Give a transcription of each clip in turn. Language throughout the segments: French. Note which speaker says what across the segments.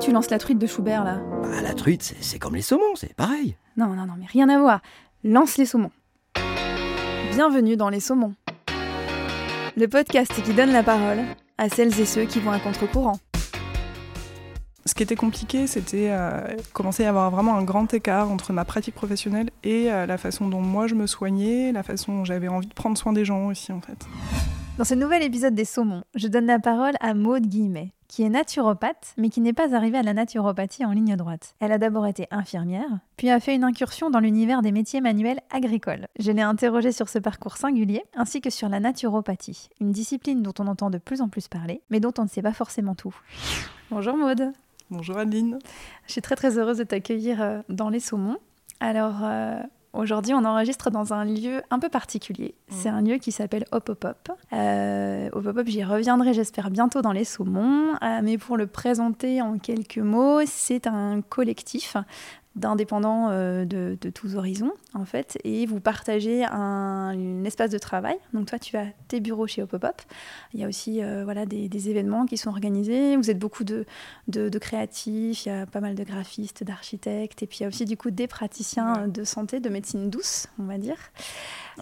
Speaker 1: tu lances la truite de Schubert là
Speaker 2: Bah, la truite, c'est- comme les saumons, c'est pareil.
Speaker 1: Non, non, non, mais rien à voir. Lance les saumons. Bienvenue dans Les Saumons. Le podcast qui donne la parole à celles et ceux qui vont à contre-courant.
Speaker 3: Ce qui était compliqué, c'était euh, commencer à y avoir vraiment un grand écart entre ma pratique professionnelle et euh, la façon dont moi je me soignais, la façon dont j'avais envie de prendre soin des gens aussi en fait.
Speaker 1: Dans ce nouvel épisode des Saumons, je donne la parole à Maude Guillemet, qui est naturopathe, mais qui n'est pas arrivée à la naturopathie en ligne droite. Elle a d'abord été infirmière, puis a fait une incursion dans l'univers des métiers manuels agricoles. Je l'ai interrogée sur ce parcours singulier, ainsi que sur la naturopathie, une discipline dont on entend de plus en plus parler, mais dont on ne sait pas forcément tout. Bonjour Maude
Speaker 3: Bonjour Adeline.
Speaker 1: Je suis très très heureuse de t'accueillir euh, dans les Saumons. Alors euh, aujourd'hui, on enregistre dans un lieu un peu particulier. C'est un lieu qui s'appelle Hop Hop Hop. Euh, Hop Hop Hop, j'y reviendrai, j'espère bientôt dans les Saumons. Euh, mais pour le présenter en quelques mots, c'est un collectif d'indépendants euh, de, de tous horizons en fait et vous partagez un, un espace de travail. Donc toi tu as tes bureaux chez Hop Hop Hop. Il y a aussi euh, voilà des, des événements qui sont organisés. Vous êtes beaucoup de, de, de créatifs. Il y a pas mal de graphistes d'architectes et puis il y a aussi du coup des praticiens de santé de médecine douce on va dire.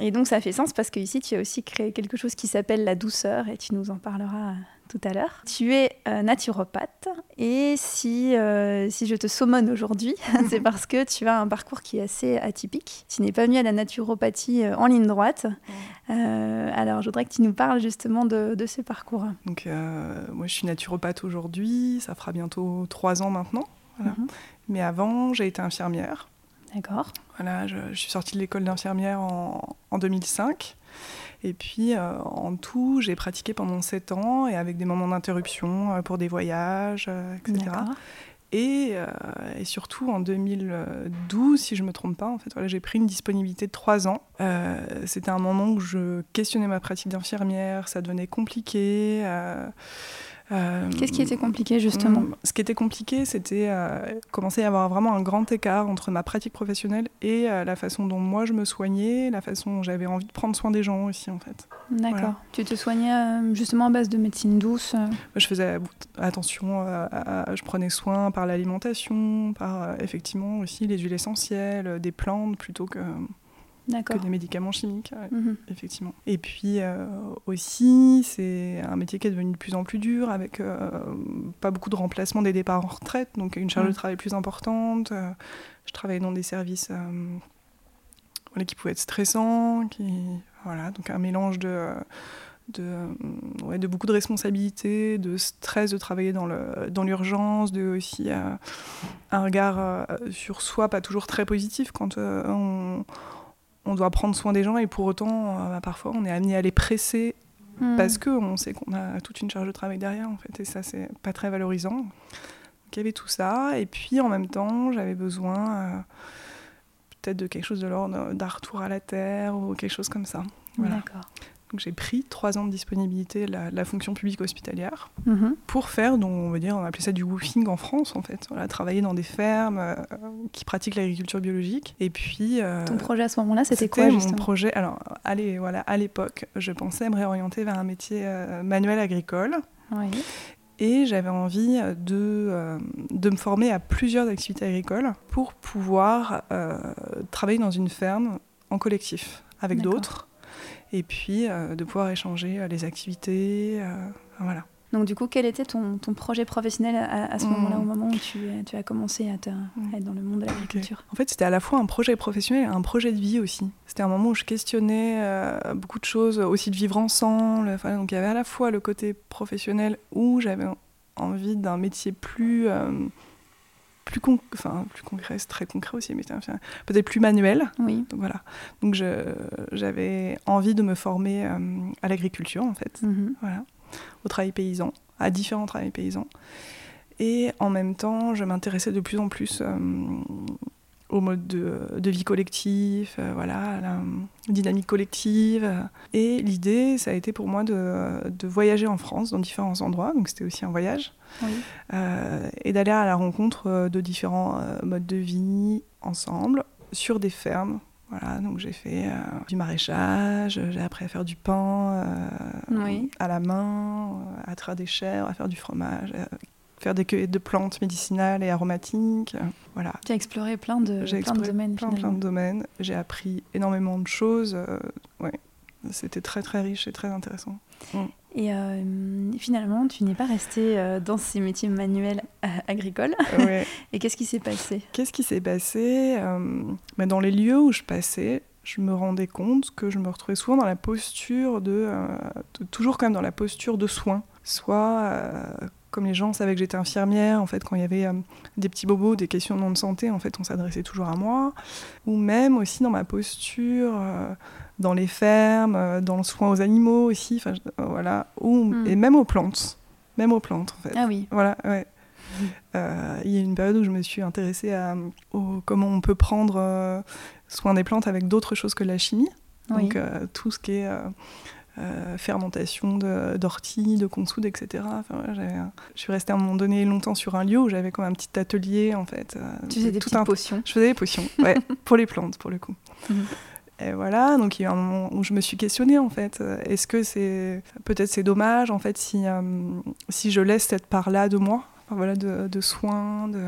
Speaker 1: Et donc ça fait sens parce que ici tu as aussi créé quelque chose qui s'appelle la douceur et tu nous en parleras tout à l'heure. Tu es euh, naturopathe et si, euh, si je te saumonne aujourd'hui, c'est parce que tu as un parcours qui est assez atypique. Tu n'es pas venu à la naturopathie euh, en ligne droite. Euh, alors je voudrais que tu nous parles justement de, de ce parcours.
Speaker 3: Donc euh, moi je suis naturopathe aujourd'hui, ça fera bientôt trois ans maintenant. Voilà.
Speaker 1: Mhm.
Speaker 3: Mais avant j'ai été infirmière.
Speaker 1: D'accord.
Speaker 3: Voilà, je, je suis sortie de l'école d'infirmière en, en 2005. Et puis, euh, en tout, j'ai pratiqué pendant 7 ans et avec des moments d'interruption euh, pour des voyages, euh, etc. Et, euh, et surtout en 2012, si je me trompe pas, en fait, voilà, j'ai pris une disponibilité de 3 ans. Euh, C'était un moment où je questionnais ma pratique d'infirmière, ça devenait compliqué. euh, euh,
Speaker 1: Qu'est-ce qui était compliqué justement
Speaker 3: Mm, Ce qui était compliqué, c'était euh, commencer à avoir vraiment un grand écart entre ma pratique professionnelle et euh, la façon dont moi je me soignais, la façon dont j'avais envie de prendre soin des gens aussi en fait.
Speaker 1: D'accord.
Speaker 3: voilà.
Speaker 1: Tu te soignais euh, justement à base de médecine douce
Speaker 3: Moi, Je faisais attention, à- à- je prenais soin par l'alimentation, par effectivement aussi les huiles essentielles, des plantes plutôt que, que des médicaments chimiques. ouais.
Speaker 1: Mhm.
Speaker 3: effectivement. Et puis euh, aussi, c'est un métier qui est devenu de plus en plus dur, avec euh, pas beaucoup de remplacement des départs en retraite, donc une charge
Speaker 1: Mm.
Speaker 3: de travail plus importante. Euh, je travaillais dans des services voilà, qui pouvaient être stressants, qui, voilà, donc un mélange de, de, ouais, de beaucoup de responsabilités, de stress de travailler dans le- dans l'urgence, de aussi euh, un regard euh, sur soi pas toujours très positif quand euh, on on doit prendre soin des gens et pour autant, euh, bah, parfois, on est amené à les presser
Speaker 1: Mhm.
Speaker 3: parce qu'on sait qu'on a toute une charge de travail derrière, en fait, et ça, c'est pas très valorisant. Donc, il y avait tout ça, et puis en même temps, j'avais besoin euh, peut-être de quelque chose de l'ordre d'un retour à la terre ou quelque chose comme ça. Voilà. J'ai pris trois ans de disponibilité la, la fonction publique hospitalière
Speaker 1: Mhm.
Speaker 3: pour faire, dont on va dire, on appelait ça du woofing en France en fait. Voilà, travailler dans des fermes euh, qui pratiquent l'agriculture biologique. Et puis. euh,
Speaker 1: Ton projet à ce moment-là, c'était quoi
Speaker 3: mon
Speaker 1: justement?
Speaker 3: projet. Alors, allez, voilà, à l'époque, je pensais me réorienter vers un métier euh, manuel agricole.
Speaker 1: Oui.
Speaker 3: Et j'avais envie de, de me former à plusieurs activités agricoles pour pouvoir travailler dans une ferme en collectif avec d'autres. Et puis euh, de pouvoir échanger euh, les activités. euh, voilà.
Speaker 1: Donc du coup, quel était ton, ton projet professionnel à, à ce
Speaker 3: Mm.
Speaker 1: moment-là, au moment où tu, tu as commencé à, te-
Speaker 3: Mm.
Speaker 1: à être dans le monde de l'agriculture
Speaker 3: En fait, c'était à la fois un projet professionnel et un projet de vie aussi. C'était un moment où je questionnais euh, beaucoup de choses, aussi de vivre ensemble. Enfin, donc il y avait à la fois le côté professionnel où j'avais envie d'un métier plus, euh, plus, con- enfin, plus concret, c'est très concret aussi, mais peut-être plus manuel.
Speaker 1: Oui.
Speaker 3: Donc voilà. Donc j'avais envie de me former euh, à l'agriculture en fait
Speaker 1: Mhm.
Speaker 3: voilà, au travail paysan, à différents travails paysans. Et en même temps, je m'intéressais de plus en plus euh, au mode de, de vie collectif, euh, voilà, à la dynamique collective. Et l'idée, ça a été pour moi de, de voyager en France dans différents endroits, donc c'était aussi un voyage,
Speaker 1: Oui.
Speaker 3: euh, et d'aller à la rencontre euh, de différents euh, modes de vie ensemble, sur des fermes. Voilà, donc j'ai fait euh, du maraîchage, j'ai appris à faire du pain
Speaker 1: Oui.
Speaker 3: à la main, à traire des chèvres, à faire du fromage, faire des cueillettes de plantes médicinales et aromatiques. euh, Voilà.
Speaker 1: Tu as exploré plein de,
Speaker 3: J'ai
Speaker 1: plein de
Speaker 3: exploré
Speaker 1: domaines
Speaker 3: plein, plein de domaines. J'ai appris énormément de choses. euh, ouais. C'était très très riche et très intéressant.
Speaker 1: Et euh, finalement, tu n'es pas resté euh, dans ces métiers manuels agricoles.
Speaker 3: Ouais.
Speaker 1: Et qu'est-ce qui s'est passé?
Speaker 3: Qu'est-ce qui s'est passé? Bah, Dans les lieux où je passais, je me rendais compte que je me retrouvais souvent dans la posture de, de- toujours quand même dans la posture de soins. Soit euh, comme les gens savaient que j'étais infirmière, en fait, quand il y avait euh, des petits bobos, des questionnements de santé, en fait, on s'adressait toujours à moi. Ou même aussi dans ma posture. euh, dans les fermes, euh, dans le soin aux animaux aussi, voilà, ou,
Speaker 1: Mm.
Speaker 3: et même aux plantes, même aux plantes en fait.
Speaker 1: Ah oui.
Speaker 3: Voilà, ouais. Euh, Il y a une période où je me suis intéressée à au- comment on peut prendre soin des plantes avec d'autres choses que la chimie.
Speaker 1: Oui.
Speaker 3: Donc tout ce qui est euh, fermentation de- d'ortie, de, consoude, etc. Enfin, ouais, je suis restée à un moment donné longtemps sur un lieu où j'avais comme un petit atelier en fait. euh,
Speaker 1: Tu faisais des
Speaker 3: tout
Speaker 1: petites
Speaker 3: un-
Speaker 1: potions.
Speaker 3: Je faisais des potions, ouais, pour les plantes pour le coup.
Speaker 1: Mhm.
Speaker 3: Et voilà, donc il y a eu un moment où je me suis questionnée en fait. euh, Est-ce que c'est peut-être c'est dommage en fait si euh, si je laisse cette part-là de moi, enfin, voilà, de, de soins, de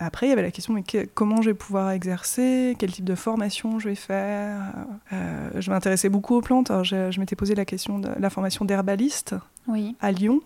Speaker 3: après, il y avait la question, mais que- comment je vais pouvoir exercer? Quel type de formation je vais faire? Euh, Je m'intéressais beaucoup aux plantes. Alors, je, je m'étais posé la question de la formation d'herbaliste
Speaker 1: Oui.
Speaker 3: à Lyon,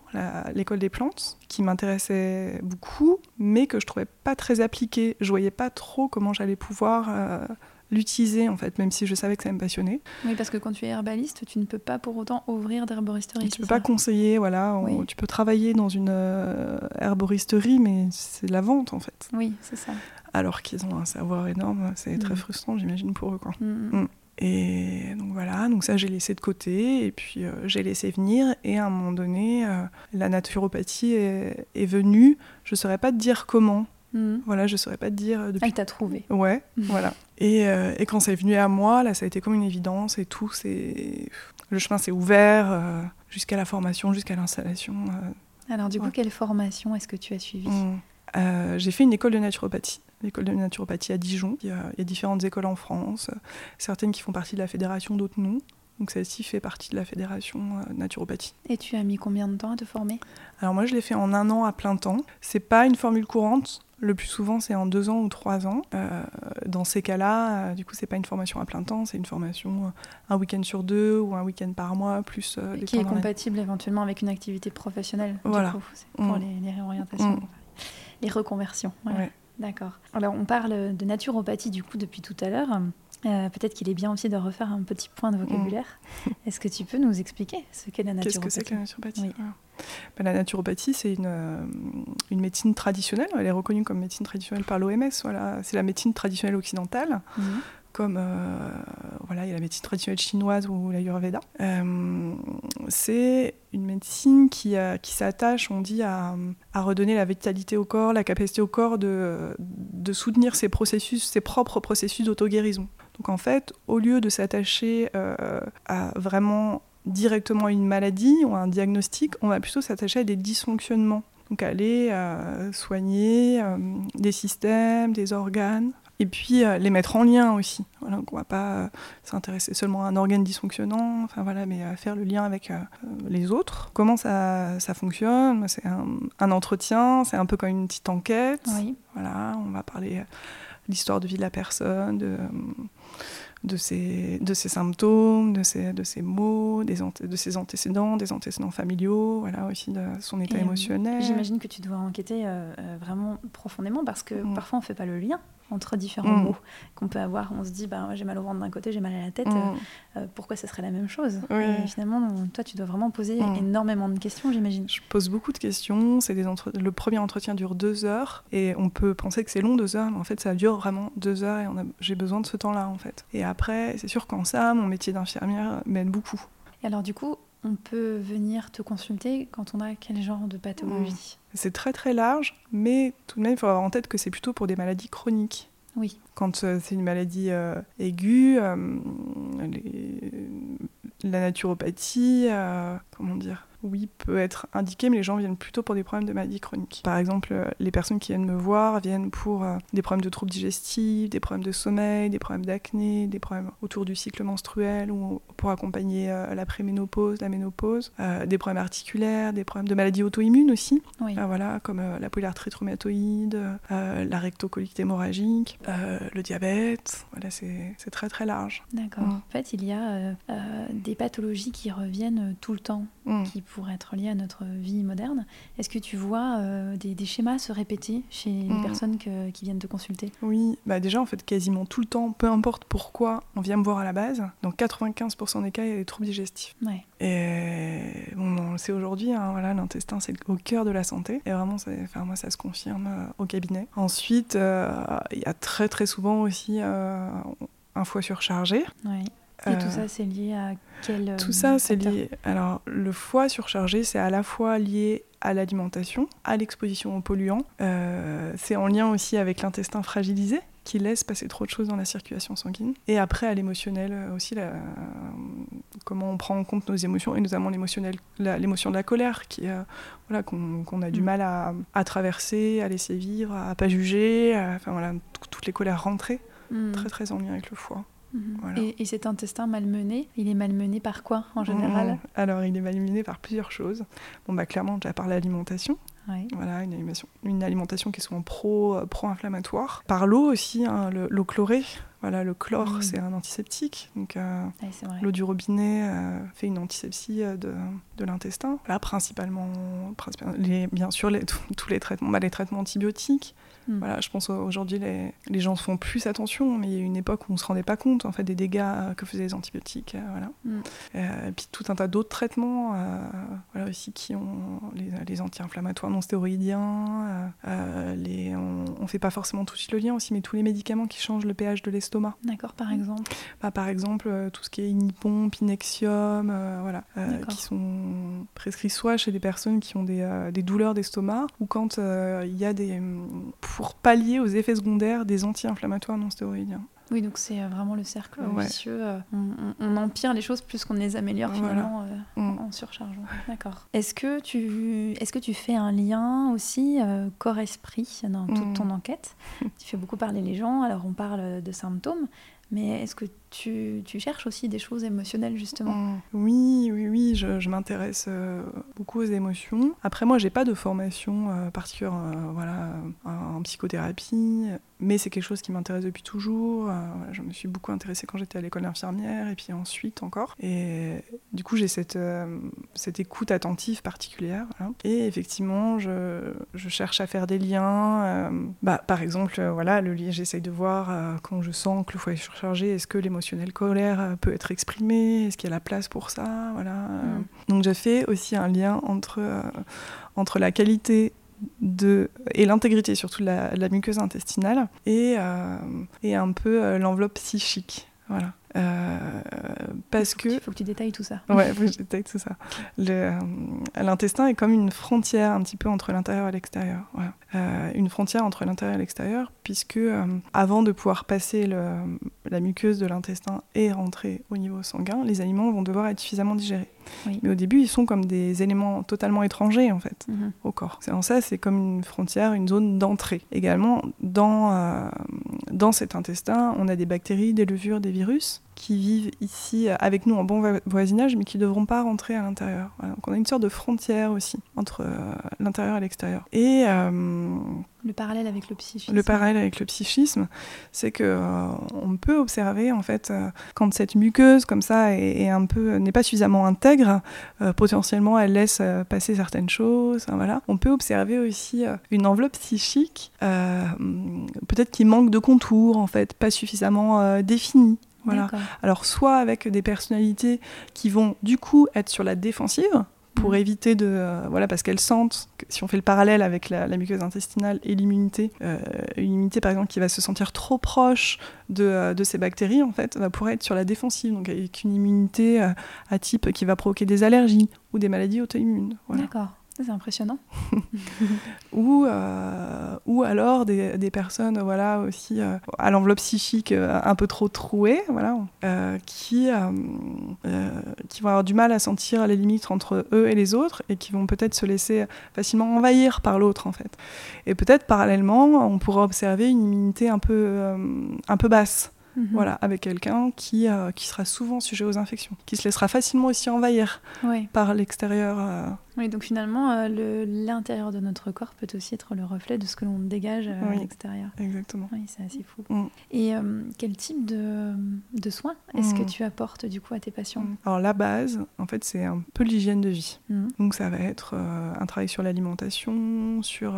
Speaker 3: l'école des plantes, qui m'intéressait beaucoup, mais que je trouvais pas très appliquée. Je voyais pas trop comment j'allais pouvoir euh, l'utiliser, en fait, même si je savais que ça me passionnait.
Speaker 1: Oui, parce que quand tu es herbaliste, tu ne peux pas pour autant ouvrir d'herboristerie.
Speaker 3: tu
Speaker 1: c'est
Speaker 3: peux
Speaker 1: ça
Speaker 3: pas conseiller, voilà. on- tu peux travailler dans une euh, herboristerie, mais c'est de la vente, en fait.
Speaker 1: Oui, c'est ça.
Speaker 3: Alors qu'ils ont un savoir énorme, c'est très
Speaker 1: Mhm.
Speaker 3: frustrant, j'imagine, pour eux, quoi.
Speaker 1: Mm, mm.
Speaker 3: Mm. Et donc voilà, donc ça j'ai laissé de côté et puis euh, j'ai laissé venir et à un moment donné euh, la naturopathie est, est venue. Je saurais pas te dire comment.
Speaker 1: Mm.
Speaker 3: Voilà, je saurais pas te dire euh,
Speaker 1: Ah,
Speaker 3: depuis.
Speaker 1: il t'a trouvé.
Speaker 3: Ouais,
Speaker 1: Mhm.
Speaker 3: voilà. Et, euh, et quand c'est venu à moi, là ça a été comme une évidence et tout. C'est le chemin s'est ouvert euh, jusqu'à la formation, jusqu'à l'installation. euh,
Speaker 1: Alors du coup, quelle formation est-ce que tu as suivie?
Speaker 3: Mm. J'ai fait une école de naturopathie, l'école de naturopathie à Dijon. Il y, a, il y a différentes écoles en France, certaines qui font partie de la fédération, d'autres non. Donc celle-ci fait partie de la fédération naturopathie.
Speaker 1: Et tu as mis combien de temps à te former?
Speaker 3: Alors moi je l'ai fait en un an à plein temps. C'est pas une formule courante. Le plus souvent c'est en deux ans ou trois ans. Euh, dans ces cas-là, euh, du coup c'est pas une formation à plein temps, c'est une formation euh, un week-end sur deux ou un week-end par mois plus des
Speaker 1: Qui est compatible éventuellement avec une activité professionnelle. du
Speaker 3: Voilà.
Speaker 1: coup. C'est pour
Speaker 3: Mm.
Speaker 1: les, les réorientations,
Speaker 3: Mm.
Speaker 1: les reconversions. voilà.
Speaker 3: Ouais.
Speaker 1: D'accord. Alors on parle de naturopathie du coup depuis tout à l'heure. Euh, Peut-être qu'il est bien aussi de refaire un petit point de vocabulaire. Est-ce que tu peux nous expliquer ce qu'est la
Speaker 3: Mm. Qu'est-ce
Speaker 1: naturopathie
Speaker 3: que c'est que la naturopathie?
Speaker 1: Oui.
Speaker 3: Voilà. Ben, La naturopathie, c'est une, euh, une médecine traditionnelle. Elle est reconnue comme médecine traditionnelle par l'OMS. Voilà. C'est la médecine traditionnelle occidentale,
Speaker 1: Mhm.
Speaker 3: Comme euh, voilà, il y a la médecine traditionnelle chinoise ou l'Ayurveda. Euh, c'est une médecine qui, euh, qui s'attache, on dit, à, redonner la vitalité au corps, la capacité au corps de, de soutenir ses processus, ses propres processus d'auto-guérison. Donc en fait, au lieu de s'attacher euh, à vraiment directement une maladie ou à un diagnostic, on va plutôt s'attacher à des dysfonctionnements. Donc aller soigner des systèmes, des organes, et puis euh, les mettre en lien aussi. Voilà, donc on ne va pas euh, s'intéresser seulement à un organe dysfonctionnant, enfin voilà, mais à faire le lien avec euh, les autres. Comment ça, ça fonctionne? C'est un, un entretien, c'est un peu comme une petite enquête.
Speaker 1: Oui.
Speaker 3: Voilà, on va parler de l'histoire de vie de la personne, de, de, ses, de ses symptômes, de ses, de ses maux, des de ses antécédents, des antécédents familiaux, voilà aussi de son état
Speaker 1: Et, euh,
Speaker 3: émotionnel.
Speaker 1: J'imagine que tu dois enquêter euh, euh, vraiment profondément parce que
Speaker 3: Mm.
Speaker 1: parfois on ne fait pas le lien entre différents
Speaker 3: Mm.
Speaker 1: mots qu'on peut avoir. On se dit, bah, j'ai mal au ventre d'un côté, j'ai mal à la tête,
Speaker 3: Mm.
Speaker 1: euh, euh, pourquoi ça serait la même chose?
Speaker 3: Oui.
Speaker 1: Et finalement, toi, tu dois vraiment poser
Speaker 3: Mm.
Speaker 1: énormément de questions, j'imagine.
Speaker 3: Je pose beaucoup de questions. C'est des entre- Le premier entretien dure deux heures et on peut penser que c'est long deux heures, mais en fait ça dure vraiment deux heures et a... j'ai besoin de ce temps-là en fait. Et après, c'est sûr qu'en ça, mon métier d'infirmière m'aide beaucoup.
Speaker 1: Et alors, du coup, on peut venir te consulter quand on a quel genre de pathologie?
Speaker 3: C'est très très large, mais tout de même, il faut avoir en tête que c'est plutôt pour des maladies chroniques.
Speaker 1: Oui.
Speaker 3: Quand euh, c'est une maladie euh, aiguë, euh, les- la naturopathie, euh, comment dire, oui, peut être indiqué, mais les gens viennent plutôt pour des problèmes de maladies chroniques. Par exemple, euh, les personnes qui viennent me voir viennent pour euh, des problèmes de troubles digestifs, des problèmes de sommeil, des problèmes d'acné, des problèmes autour du cycle menstruel ou pour accompagner euh, la préménopause, la ménopause, des problèmes articulaires, des problèmes de maladies auto-immunes aussi, voilà, comme la polyarthrite rhumatoïde, la rectocolite hémorragique, le diabète. Voilà, c'est très très large.
Speaker 1: D'accord. En fait, il y a des pathologies qui reviennent tout le temps, mm. qui pour être lié à notre vie moderne. Est-ce que tu vois euh, des, schémas se répéter chez les mm. personnes qui viennent te consulter?
Speaker 3: Oui, bah déjà en fait quasiment tout le temps, peu importe pourquoi on vient me voir à la base, dans 95% des cas il y a des troubles digestifs.
Speaker 1: Ouais.
Speaker 3: Et bon, on le sait aujourd'hui, hein, voilà, l'intestin c'est au cœur de la santé et vraiment, enfin, moi ça se confirme euh, au cabinet. Ensuite, euh, il y a très très souvent aussi un foie surchargé.
Speaker 1: Ouais. Et tout ça, c'est lié à quel
Speaker 3: Tout ça, c'est lié. Alors, le foie surchargé, c'est à la fois lié à l'alimentation, à l'exposition aux polluants. Euh, c'est en lien aussi avec l'intestin fragilisé qui laisse passer trop de choses dans la circulation sanguine. Et après, à l'émotionnel euh, aussi, la, comment on prend en compte nos émotions, et notamment l'émotion de la colère, qui, euh, voilà, qu'on a du mm. mal à, à, traverser, à laisser vivre, à pas juger, enfin voilà, toutes les colères rentrées, mm. très très en lien avec le foie.
Speaker 1: Mhm. Et, cet intestin malmené, il est malmené par quoi en général mhm.
Speaker 3: Alors, il est malmené par plusieurs choses. Bon, bah, clairement, déjà par l'alimentation. Voilà, une alimentation, une alimentation qui est souvent pro, euh, pro-inflammatoire. Par l'eau aussi, hein, l'eau chlorée. Voilà, le chlore, mhm. c'est un antiseptique. Donc, euh, l'eau du robinet euh, fait une antisepsie de, de l'intestin. Là, principalement, principalement les, bien sûr, les, tous les traitements, bah, les traitements antibiotiques, Hmm. Voilà, je pense aujourd'hui les, les gens font plus attention, mais il y a une époque où on se rendait pas compte en fait des dégâts que faisaient les antibiotiques. Euh, voilà. Hmm. Euh, et puis tout un tas d'autres traitements euh, voilà, aussi qui ont les, les anti-inflammatoires non stéroïdiens. les, on, ne fait pas forcément tout de suite le lien aussi, mais tous les médicaments qui changent le pH de l'estomac.
Speaker 1: D'accord, par exemple.
Speaker 3: Bah, par exemple, tout ce qui est inipon, pinexium, voilà, qui sont prescrits soit chez des personnes qui ont des, des douleurs d'estomac ou quand il y a des pour pallier aux effets secondaires des anti-inflammatoires non stéroïdiens.
Speaker 1: Oui, donc c'est euh, vraiment le cercle vicieux. Euh, on, empire les choses plus qu'on les améliore finalement euh, mm. en surchargeant. D'accord. Est-ce que, tu, est que tu fais un lien aussi corps-esprit dans toute mm. ton enquête? Tu fais beaucoup parler les gens, alors on parle de symptômes, mais est-ce que tu, tu, cherches aussi des choses émotionnelles justement? Mm.
Speaker 3: Oui, oui, oui, je, je m'intéresse euh, beaucoup aux émotions. Après, moi, j'ai pas de formation euh, particulière euh, voilà, en psychothérapie, mais c'est quelque chose qui m'intéresse depuis toujours. je me suis beaucoup intéressée quand j'étais à l'école infirmière et puis ensuite encore. Et du coup, j'ai cette, cette écoute attentive particulière. Et effectivement, je, je, cherche à faire des liens. bah, par exemple, voilà, le lien, j'essaye de voir quand je sens que le foie est surchargé, est-ce que l'émotion colère euh, peut être exprimée Est-ce qu'il y a la place pour ça voilà. Mm. Donc j'ai fait aussi un lien entre, euh, entre la qualité de, et l'intégrité surtout de la, muqueuse intestinale et, euh, et un peu l'enveloppe psychique. Voilà.
Speaker 1: Euh, parce que. Il faut que tu détailles tout ça.
Speaker 3: Ouais, faut que je détaille tout ça. Euh, l'intestin est comme une frontière un petit peu entre l'intérieur et l'extérieur. Euh, une frontière entre l'intérieur et l'extérieur, puisque avant de pouvoir passer le, la muqueuse de l'intestin et rentrer au niveau sanguin, les aliments vont devoir être suffisamment digérés. Mais au début, ils sont comme des éléments totalement étrangers en fait mhm. au corps. En ça, c'est comme une frontière, une zone d'entrée. Également, dans, dans cet intestin, on a des bactéries, des levures, des virus qui vivent ici euh, avec nous en bon voisinage, mais qui ne devront pas rentrer à l'intérieur. Donc on a une sorte de frontière aussi entre euh, l'intérieur et l'extérieur. Et
Speaker 1: euh, le parallèle avec le psychisme.
Speaker 3: Le parallèle avec le psychisme, c'est que on peut observer en fait quand cette muqueuse comme ça est, un peu n'est pas suffisamment intègre, potentiellement elle laisse passer certaines choses. voilà. On peut observer aussi une enveloppe psychique, peut-être qui manque de contours en fait, pas suffisamment définie. Voilà. Alors soit avec des personnalités qui vont du coup être sur la défensive pour mm. éviter de euh, voilà parce qu'elles sentent que, si on fait le parallèle avec la, muqueuse intestinale et l'immunité euh, une immunité par exemple qui va se sentir trop proche de, euh, de, ces bactéries en fait va pouvoir être sur la défensive donc avec une immunité à type qui va provoquer des allergies ou des maladies auto-immunes
Speaker 1: d'accord C'est impressionnant.
Speaker 3: ou, euh, ou alors des, des, personnes voilà, aussi euh, à l'enveloppe psychique euh, un peu trop trouée, voilà, qui, qui vont avoir du mal à sentir les limites entre eux et les autres et qui vont peut-être se laisser facilement envahir par l'autre en fait. Et peut-être parallèlement, on pourra observer une immunité un peu, un peu basse. Mhm. Voilà, avec quelqu'un qui, qui sera souvent sujet aux infections, qui se laissera facilement aussi envahir par l'extérieur
Speaker 1: oui, donc finalement, euh, l'intérieur de notre corps peut aussi être le reflet de ce que l'on dégage euh, à l'extérieur.
Speaker 3: Exactement.
Speaker 1: Oui, c'est assez fou. Mm. Et euh, quel type de, de soins est-ce que mm. tu apportes du coup à tes patients? Mm.
Speaker 3: Alors la base, en fait, c'est un peu l'hygiène de vie. Donc ça va être un travail sur l'alimentation, sur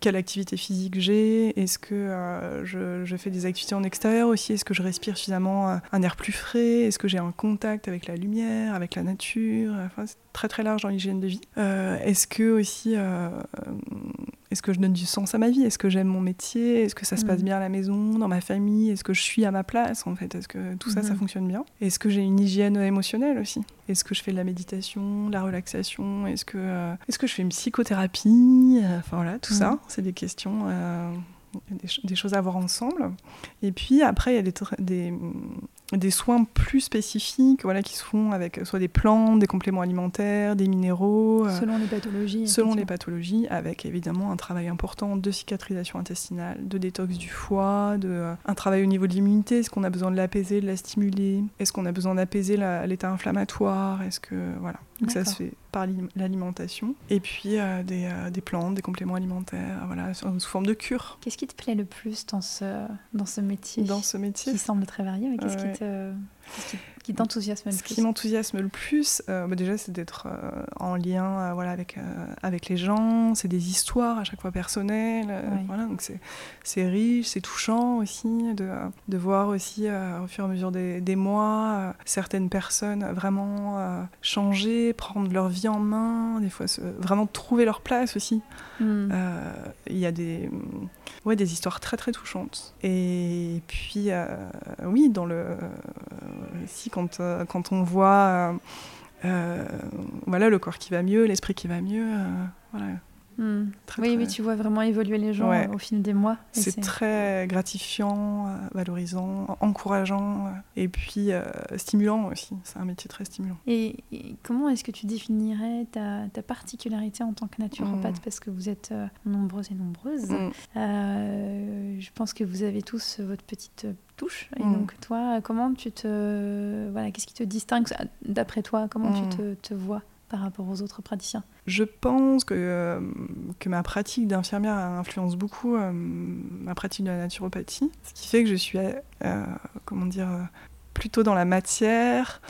Speaker 3: quelle activité physique j'ai, est-ce que je, je, fais des activités en extérieur aussi, est-ce que je respire suffisamment un air plus frais, est-ce que j'ai un contact avec la lumière, avec la nature? Enfin, c'est très très large dans l'hygiène de vie. Euh, est-ce que aussi, euh, est-ce que je donne du sens à ma vie? Est-ce que j'aime mon métier? Est-ce que ça se passe mm. bien à la maison, dans ma famille? Est-ce que je suis à ma place en fait? Est-ce que tout ça, ça mm-hmm. fonctionne bien? Est-ce que j'ai une hygiène émotionnelle aussi? Est-ce que je fais de la méditation, de la relaxation? Est-ce que, euh, est-ce que je fais une psychothérapie? Enfin voilà, tout ça, mm. c'est des questions des, des, choses à voir ensemble. Et puis après, il y a des, des, des soins plus spécifiques voilà, qui se font avec soit des plantes, des compléments alimentaires, des minéraux.
Speaker 1: Euh, selon les pathologies.
Speaker 3: Selon les pathologies, avec évidemment un travail important de cicatrisation intestinale, de détox du foie, de, euh, un travail au niveau de l'immunité. Est-ce qu'on a besoin de l'apaiser, de la stimuler? Est-ce qu'on a besoin d'apaiser l'état inflammatoire? Est-ce que voilà. Donc ça se fait par l'alimentation. Et puis euh, des, des, plantes, des compléments alimentaires, voilà, sous, forme de cure.
Speaker 1: Qu'est-ce qui te plaît le plus dans ce, dans ce métier
Speaker 3: Dans ce métier
Speaker 1: Qui semble très varié, mais qu'est-ce qui te euh, qui t'enthousiasme le
Speaker 3: plus Ce qui m'enthousiasme le plus, euh, bah déjà, c'est d'être euh, en lien voilà, avec, avec les gens. C'est des histoires à chaque fois personnelles. Voilà, donc c'est riche, c'est touchant aussi de, de voir aussi au fur et à mesure des, des mois certaines personnes vraiment changer, prendre leur vie en main, des fois vraiment trouver leur place aussi. Hmm. Il y a des, ouais, des histoires très très touchantes. Et puis, oui, dans le si quand, euh, quand on voit euh, voilà, le corps qui va mieux, l'esprit qui va mieux, euh,
Speaker 1: Hmm. oui, mais tu vois vraiment évoluer les gens au fil des mois.
Speaker 3: C'est très gratifiant, euh, valorisant, encourageant euh, et puis euh, stimulant aussi. C'est un métier très stimulant.
Speaker 1: Et, comment est-ce que tu définirais ta, particularité en tant que naturopathe? Hmm. Parce que vous êtes nombreuses et nombreuses. Hmm. je pense que vous avez tous votre petite touche. Et donc, toi, comment tu te. Voilà, qu'est-ce qui te distingue? D'après toi Comment tu te, te vois? Par rapport aux autres praticiens
Speaker 3: Je pense que, euh, que ma pratique d'infirmière influence beaucoup euh, ma pratique de la naturopathie, ce qui fait que je suis, euh, comment dire, plutôt dans la matière.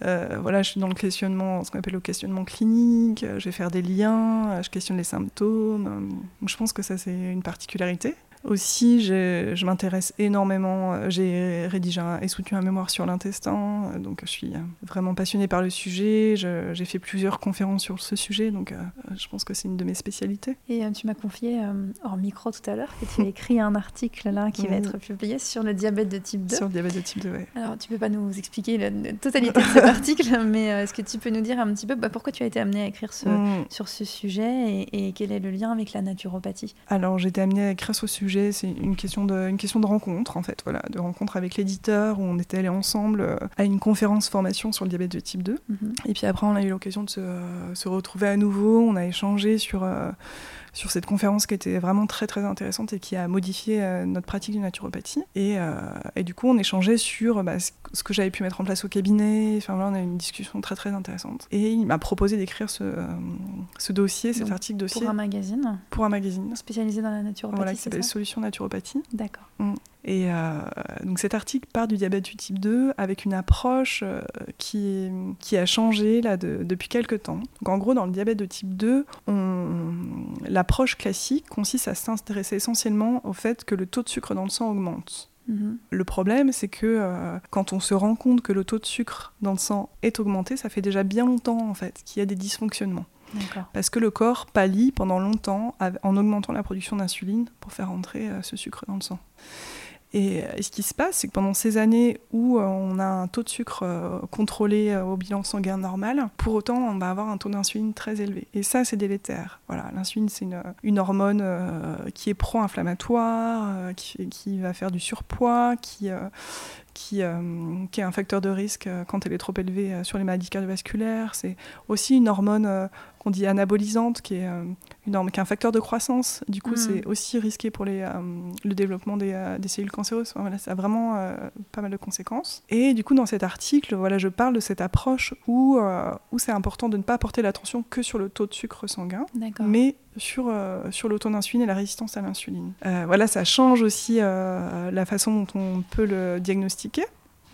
Speaker 3: voilà, je suis dans le questionnement, ce qu'on appelle le questionnement clinique, je vais faire des liens, je questionne les symptômes. Je pense que ça, c'est une particularité. Aussi, je m'intéresse énormément. Euh, j'ai rédigé et soutenu un mémoire sur l'intestin, euh, donc je suis euh, vraiment passionnée par le sujet. J'ai fait plusieurs conférences sur ce sujet, donc je pense que c'est une de mes spécialités.
Speaker 1: Et tu m'as confié hors micro tout à l'heure que tu as écrit un article là qui va être publié sur le diabète de type 2.
Speaker 3: Sur le diabète de type 2, oui.
Speaker 1: Alors, tu peux pas nous expliquer la, totalité de cet article, mais est-ce que tu peux nous dire un petit peu bah, pourquoi tu as été amenée à écrire ce, mm. sur ce sujet et, et quel est le lien avec la naturopathie?
Speaker 3: Alors, j'ai été amenée à écrire ce sujet c'est une question de, une question de rencontre en fait, voilà, de rencontre avec l'éditeur où on était allés ensemble euh, à une conférence formation sur le diabète de type 2. Mhm. Et puis après, on a eu l'occasion de se, se, retrouver à nouveau, on a échangé sur euh, sur cette conférence qui était vraiment très très intéressante et qui a modifié euh, notre pratique de naturopathie. Et, euh, et, du coup, on échangeait sur bah, ce que j'avais pu mettre en place au cabinet. Enfin là, on a eu une discussion très très intéressante. Et il m'a proposé d'écrire ce, euh, ce, dossier, cet article dossier.
Speaker 1: Pour un magazine
Speaker 3: Pour un magazine.
Speaker 1: Spécialisé dans la naturopathie.
Speaker 3: Voilà, qui s'appelle Solutions Naturopathie.
Speaker 1: D'accord.
Speaker 3: Mm. Et euh, donc cet article part du diabète du type 2 avec une approche euh, qui, qui a changé là, depuis quelques temps. Donc en gros, dans le diabète de type 2, l'approche classique consiste à s'intéresser essentiellement au fait que le taux de sucre dans le sang augmente. Mhm. Le problème, c'est que euh, quand on se rend compte que le taux de sucre dans le sang est augmenté, ça fait déjà bien longtemps en fait qu'il y a des dysfonctionnements. Parce que le corps pâlit pendant longtemps en augmentant la production d'insuline pour faire entrer ce sucre dans le sang. Et, et ce qui se passe, c'est que pendant ces années où euh, on a un taux de sucre euh, contrôlé euh, au bilan sanguin normal, pour autant, on va avoir un taux d'insuline très élevé. Et ça, c'est délétère. Voilà, l'insuline, c'est une, hormone euh, qui est pro-inflammatoire, euh, qui, va faire du surpoids, qui, euh, qui, euh, qui est un facteur de risque euh, quand elle est trop élevée euh, sur les maladies cardiovasculaires. C'est aussi une hormone qu'on dit anabolisante, qui est, une hormone, qui est un facteur de croissance. Du coup,
Speaker 1: Mm.
Speaker 3: c'est aussi risqué pour les, le développement des, des cellules cancéreuses. Enfin, voilà, ça a vraiment pas mal de conséquences. Et du coup, dans cet article, voilà, je parle de cette approche où, où c'est important de ne pas porter l'attention que sur le taux de sucre sanguin, mais sur, euh, sur le taux d'insuline et la résistance à l'insuline. Euh, voilà, ça change aussi euh, la façon dont on peut le diagnostiquer.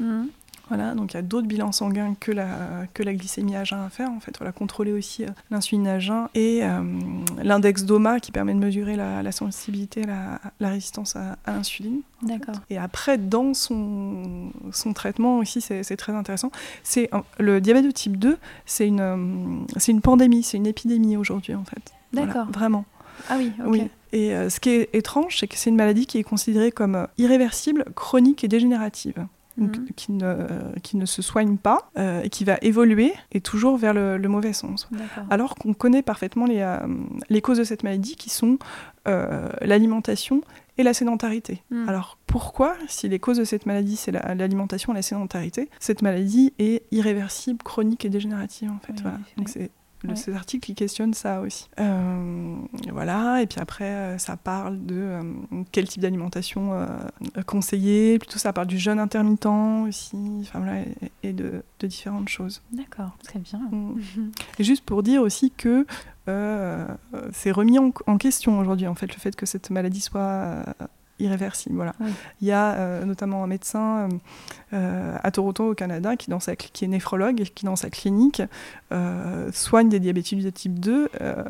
Speaker 1: Mhm.
Speaker 3: Voilà, donc il y a d'autres bilans sanguins que la, que la glycémie à jeun à faire, en fait. Voilà, contrôler aussi l'insuline à jeun et euh, l'index DOMA qui permet de mesurer la, la sensibilité, la, la résistance à, à l'insuline.
Speaker 1: D'accord.
Speaker 3: Et après, dans son, son traitement aussi, c'est très intéressant. C'est le diabète de type 2, c'est une, c'est une pandémie, c'est une épidémie aujourd'hui, en fait. Voilà,
Speaker 1: D'accord.
Speaker 3: vraiment.
Speaker 1: Ah oui, ok.
Speaker 3: Oui. Et euh, ce qui est étrange, c'est que c'est une maladie qui est considérée comme euh, irréversible, chronique et dégénérative. Donc,
Speaker 1: Mhm.
Speaker 3: qui, ne, qui ne se soigne pas euh, et qui va évoluer et toujours vers le, le mauvais sens. Alors qu'on connaît parfaitement les, euh, les causes de cette maladie qui sont euh, l'alimentation et la sédentarité.
Speaker 1: Mhm.
Speaker 3: Alors pourquoi, si les causes de cette maladie c'est la- l'alimentation et la sédentarité, cette maladie est irréversible, chronique et dégénérative en fait.
Speaker 1: Oui,
Speaker 3: voilà. Donc c'est le,
Speaker 1: Ouais.
Speaker 3: cet article qui questionne ça aussi. Euh, voilà, et puis après, euh, ça parle de euh, quel type d'alimentation euh, conseiller, plutôt ça parle du jeûne intermittent aussi, enfin voilà, et, et de, de différentes choses.
Speaker 1: D'accord, très bien.
Speaker 3: Mm. Et juste pour dire aussi que c'est remis en, en question aujourd'hui, en fait, le fait que cette maladie soit irréversible. Voilà.
Speaker 1: Oui.
Speaker 3: Il y a euh, notamment un médecin euh, euh, à Toronto, au Canada, qui, dans sa, qui est néphrologue et qui, dans sa clinique, soigne des diabétiques de type 2, euh,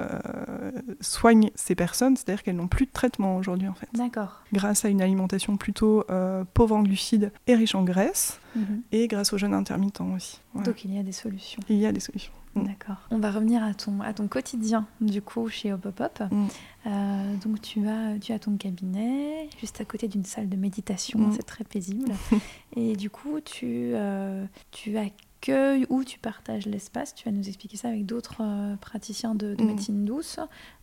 Speaker 3: soigne ces personnes, c'est-à-dire qu'elles n'ont plus de traitement aujourd'hui, en fait,
Speaker 1: D'accord.
Speaker 3: grâce à une alimentation plutôt pauvre en glucides et riche en graisse,
Speaker 1: Mhm.
Speaker 3: et grâce au jeûne intermittent aussi. Voilà.
Speaker 1: Donc il y a des solutions.
Speaker 3: Il y a des solutions.
Speaker 1: D'accord. On va revenir à ton, à ton quotidien, du coup, chez Hopopop.
Speaker 3: Mm.
Speaker 1: Euh, donc, tu as, tu as ton cabinet, juste à côté d'une salle de méditation,
Speaker 3: Mm.
Speaker 1: c'est très paisible. Et du coup, tu, euh, tu ou tu partages l'espace. Tu vas nous expliquer ça avec d'autres euh, praticiens de, de
Speaker 3: Mm.
Speaker 1: médecine douce.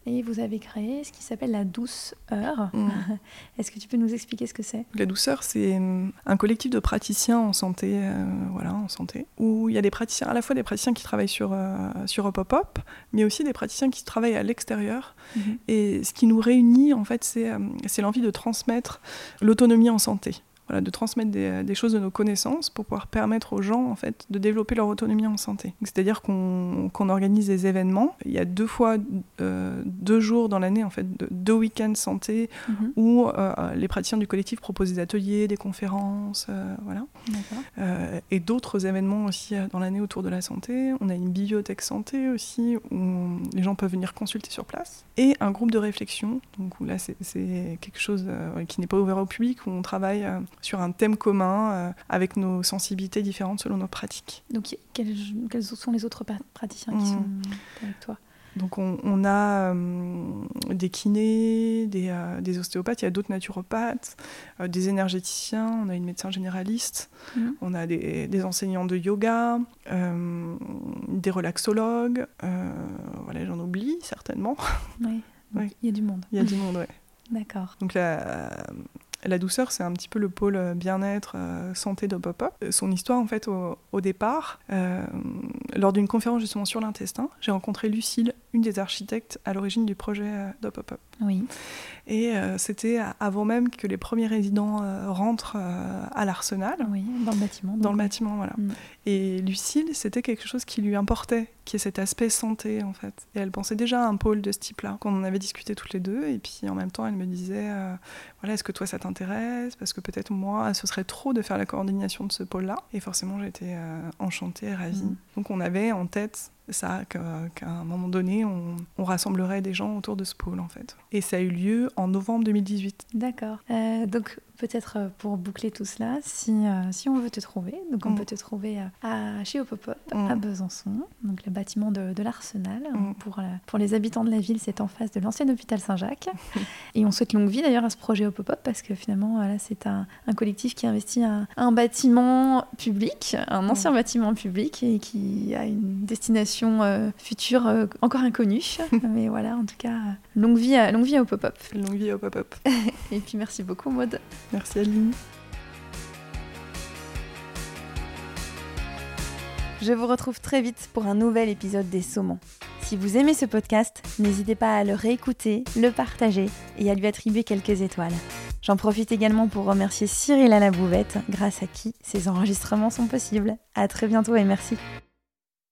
Speaker 1: Et vous avez créé ce qui s'appelle la douce heure.
Speaker 3: Mm.
Speaker 1: Est-ce que tu peux nous expliquer ce que c'est?
Speaker 3: La douceur, c'est hum, un collectif de praticiens en santé, euh, voilà, en santé, où il y a des praticiens, à la fois des praticiens qui travaillent sur euh, sur Hopopop, mais aussi des praticiens qui travaillent à l'extérieur.
Speaker 1: Mhm.
Speaker 3: Et ce qui nous réunit, en fait, c'est euh, c'est l'envie de transmettre l'autonomie en santé. Voilà, de transmettre des, des choses de nos connaissances pour pouvoir permettre aux gens en fait de développer leur autonomie en santé. C'est-à-dire qu'on organise des événements. Il y a deux fois euh, deux jours dans l'année en fait, de- deux week-ends santé
Speaker 1: Mhm.
Speaker 3: où euh, les praticiens du collectif proposent des ateliers, des conférences, euh, voilà. Et d'autres événements aussi dans l'année autour de la santé. On a une bibliothèque santé aussi où les gens peuvent venir consulter sur place. Et un groupe de réflexion, donc où là c'est- quelque chose qui n'est pas ouvert au public, où on travaille sur un thème commun euh, avec nos sensibilités différentes selon nos pratiques.
Speaker 1: Donc, quels, quels sont les autres praticiens qui
Speaker 3: Mhm.
Speaker 1: sont avec toi?
Speaker 3: Donc on, on a euh, des kinés, des, euh, des ostéopathes, il y a d'autres naturopathes, euh, des énergéticiens, on a une médecin généraliste,
Speaker 1: Mhm.
Speaker 3: on a des, des enseignants de yoga, des relaxologues, voilà j'en oublie certainement,
Speaker 1: Oui.
Speaker 3: Oui.
Speaker 1: Il y a du monde.
Speaker 3: il y a du monde, ouais.
Speaker 1: D'accord.
Speaker 3: Donc la, la douceur, c'est un petit peu le pôle euh, bien-être, euh, santé de Pop-Up. Euh, Son histoire, en fait, au, départ, lors d'une conférence justement sur l'intestin, j'ai rencontré Lucille, une des architectes à l'origine du projet de Pop-Up.
Speaker 1: Oui.
Speaker 3: Et euh, c'était avant même que les premiers résidents euh, rentrent euh, à l'arsenal,
Speaker 1: Oui, dans le bâtiment.
Speaker 3: dans
Speaker 1: donc,
Speaker 3: le bâtiment, voilà.
Speaker 1: Mm.
Speaker 3: Et Lucille, c'était quelque chose qui lui importait, qui est cet aspect santé, en fait. Et elle pensait déjà à un pôle de ce type-là, qu'on en avait discuté toutes les deux. Et puis en même temps, elle me disait, voilà, est-ce que toi ça t'intéresse? Parce que peut-être moi, ce serait trop de faire la coordination de ce pôle-là. Et forcément, j'étais enchantée, ravie.
Speaker 1: Mm.
Speaker 3: Donc on avait en tête ça, qu'à un moment donné, on, on rassemblerait des gens autour de ce pôle, en fait. Et ça a eu lieu en novembre 2018.
Speaker 1: D'accord. Euh, donc, peut-être euh, pour boucler tout cela, si, euh, si on veut te trouver, donc on
Speaker 3: Mm.
Speaker 1: peut te trouver euh, à, chez Opopop
Speaker 3: Mm.
Speaker 1: à Besançon, donc le bâtiment de, de l'Arsenal.
Speaker 3: Mm.
Speaker 1: Pour, pour les habitants de la ville, c'est en face de l'ancien hôpital Saint-Jacques. Et on souhaite longue vie d'ailleurs à ce projet Opopop parce que finalement, c'est un, un collectif qui investit un, un bâtiment public, un ancien bâtiment public et qui a une destination euh, future euh, encore inconnue. Mais voilà, en tout cas, longue vie à, longue vie à Opopop.
Speaker 3: Longue vie au pop-up.
Speaker 1: Et puis merci beaucoup Maud.
Speaker 3: Merci Aline.
Speaker 1: Je vous retrouve très vite pour un nouvel épisode des Saumons. Si vous aimez ce podcast, n'hésitez pas à le réécouter, le partager et à lui attribuer quelques étoiles. J'en profite également pour remercier Cyril à la grâce à qui ces enregistrements sont possibles. À très bientôt et merci.